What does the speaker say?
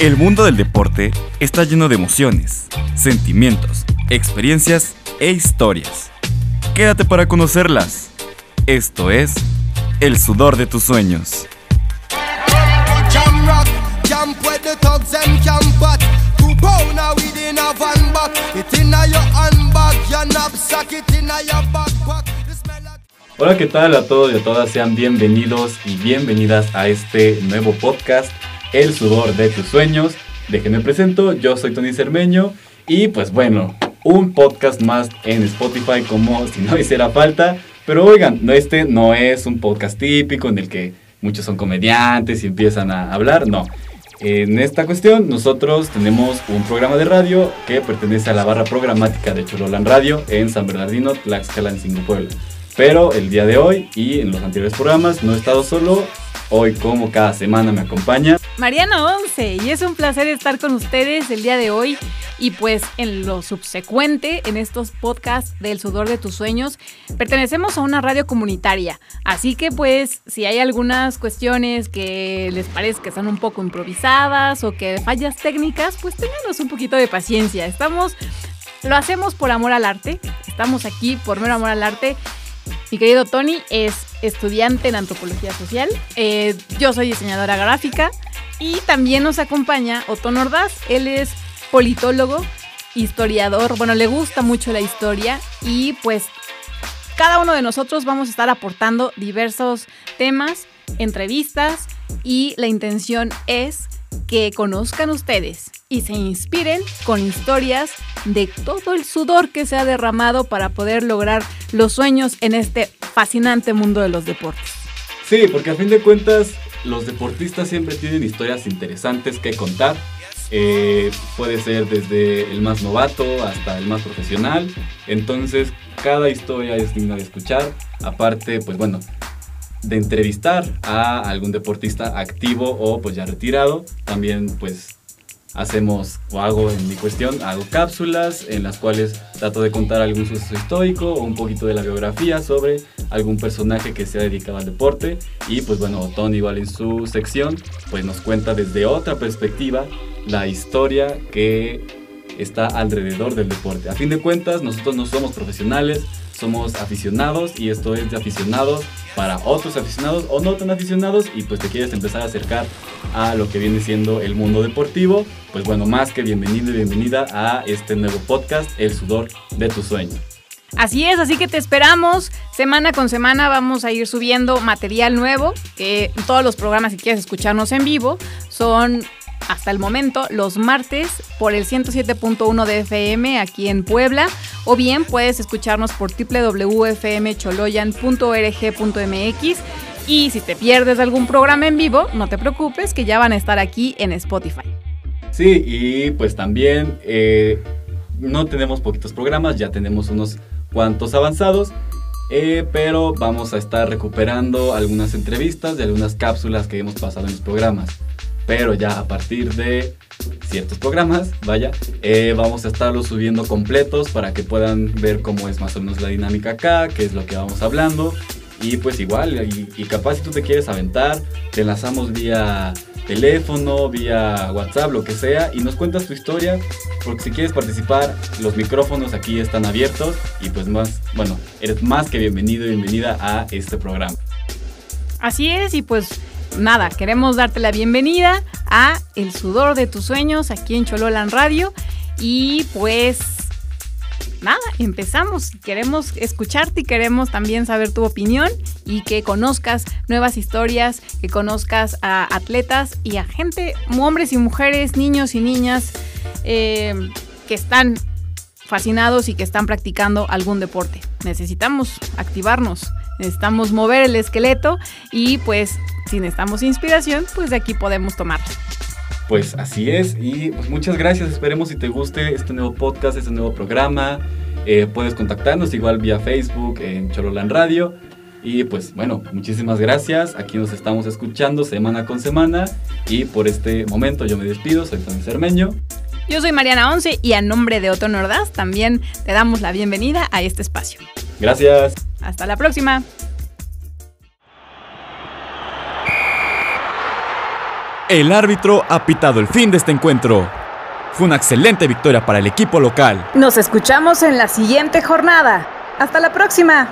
El mundo del deporte está lleno de emociones, sentimientos, experiencias e historias. Quédate para conocerlas. Esto es El sudor de tus sueños. Hola, ¿qué tal a todos y a todas? Sean bienvenidos y bienvenidas a este nuevo podcast el sudor de tus sueños. Déjenme presento, yo soy Tony Cermeño y pues bueno, un podcast más en Spotify como si no hiciera falta. Pero oigan, este no es un podcast típico en el que muchos son comediantes y empiezan a hablar, no. En esta cuestión, nosotros tenemos un programa de radio que pertenece a la barra programática de Chololan Radio en San Bernardino, Tlaxcala, en Puebla. Pero el día de hoy y en los anteriores programas no he estado solo, Hoy, como cada semana, me acompaña Mariana Once y es un placer estar con ustedes el día de hoy y pues en lo subsecuente, en estos podcasts del sudor de tus sueños, pertenecemos a una radio comunitaria. Así que pues si hay algunas cuestiones que les parece que son un poco improvisadas o que fallas técnicas, pues tenganos un poquito de paciencia. Estamos, lo hacemos por amor al arte, estamos aquí por mero amor al arte mi querido Tony es estudiante en antropología social. Eh, yo soy diseñadora gráfica y también nos acompaña Otto Ordaz. Él es politólogo, historiador. Bueno, le gusta mucho la historia y pues cada uno de nosotros vamos a estar aportando diversos temas, entrevistas y la intención es que conozcan ustedes y se inspiren con historias de todo el sudor que se ha derramado para poder lograr los sueños en este fascinante mundo de los deportes. Sí, porque a fin de cuentas los deportistas siempre tienen historias interesantes que contar. Eh, puede ser desde el más novato hasta el más profesional. Entonces, cada historia es digna de escuchar. Aparte, pues bueno, de entrevistar a algún deportista activo o pues ya retirado. También pues hacemos o hago en mi cuestión, hago cápsulas en las cuales trato de contar algún suceso histórico o un poquito de la biografía sobre algún personaje que se ha dedicado al deporte y pues bueno, Tony igual en su sección pues nos cuenta desde otra perspectiva la historia que está alrededor del deporte. A fin de cuentas, nosotros no somos profesionales, somos aficionados y esto es de aficionados para otros aficionados o no tan aficionados y pues te quieres empezar a acercar a lo que viene siendo el mundo deportivo, pues bueno, más que bienvenido y bienvenida a este nuevo podcast, El sudor de tu sueño. Así es, así que te esperamos. Semana con semana vamos a ir subiendo material nuevo, que todos los programas, si quieres escucharnos en vivo, son hasta el momento los martes por el 107.1 de FM aquí en Puebla o bien puedes escucharnos por www.fmcholoyan.org.mx y si te pierdes algún programa en vivo, no te preocupes que ya van a estar aquí en Spotify. Sí, y pues también eh, no tenemos poquitos programas, ya tenemos unos cuantos avanzados. Eh, pero vamos a estar recuperando algunas entrevistas de algunas cápsulas que hemos pasado en los programas pero ya a partir de ciertos programas, vaya, eh, vamos a estarlos subiendo completos para que puedan ver cómo es más o menos la dinámica acá, qué es lo que vamos hablando. Y pues igual, y, capaz si tú te quieres aventar, te enlazamos vía teléfono, vía WhatsApp, lo que sea, y nos cuentas tu historia, porque si quieres participar, los micrófonos aquí están abiertos y pues más, bueno, eres más que bienvenido y bienvenida a este programa. Así es, y pues nada, queremos darte la bienvenida a El sudor de tus sueños aquí en Chololan Radio y pues nada, empezamos. Queremos escucharte y queremos también saber tu opinión y que conozcas nuevas historias, que conozcas a atletas y a gente, hombres y mujeres, niños y niñas eh, que están fascinados y que están practicando algún deporte. Necesitamos activarnos, necesitamos mover el esqueleto y pues si necesitamos inspiración, pues de aquí podemos tomar. Pues así es y muchas gracias, esperemos si te guste este nuevo podcast, este nuevo programa. Eh, puedes contactarnos igual vía Facebook en Chololan Radio. Y pues bueno, muchísimas gracias. Aquí nos estamos escuchando semana con semana. Y por este momento yo me despido. Soy Tony Cermeño. Yo soy Mariana Once y a nombre de Otto Nordaz también te damos la bienvenida a este espacio. Gracias. Hasta la próxima. El árbitro ha pitado el fin de este encuentro. Fue una excelente victoria para el equipo local. Nos escuchamos en la siguiente jornada. Hasta la próxima.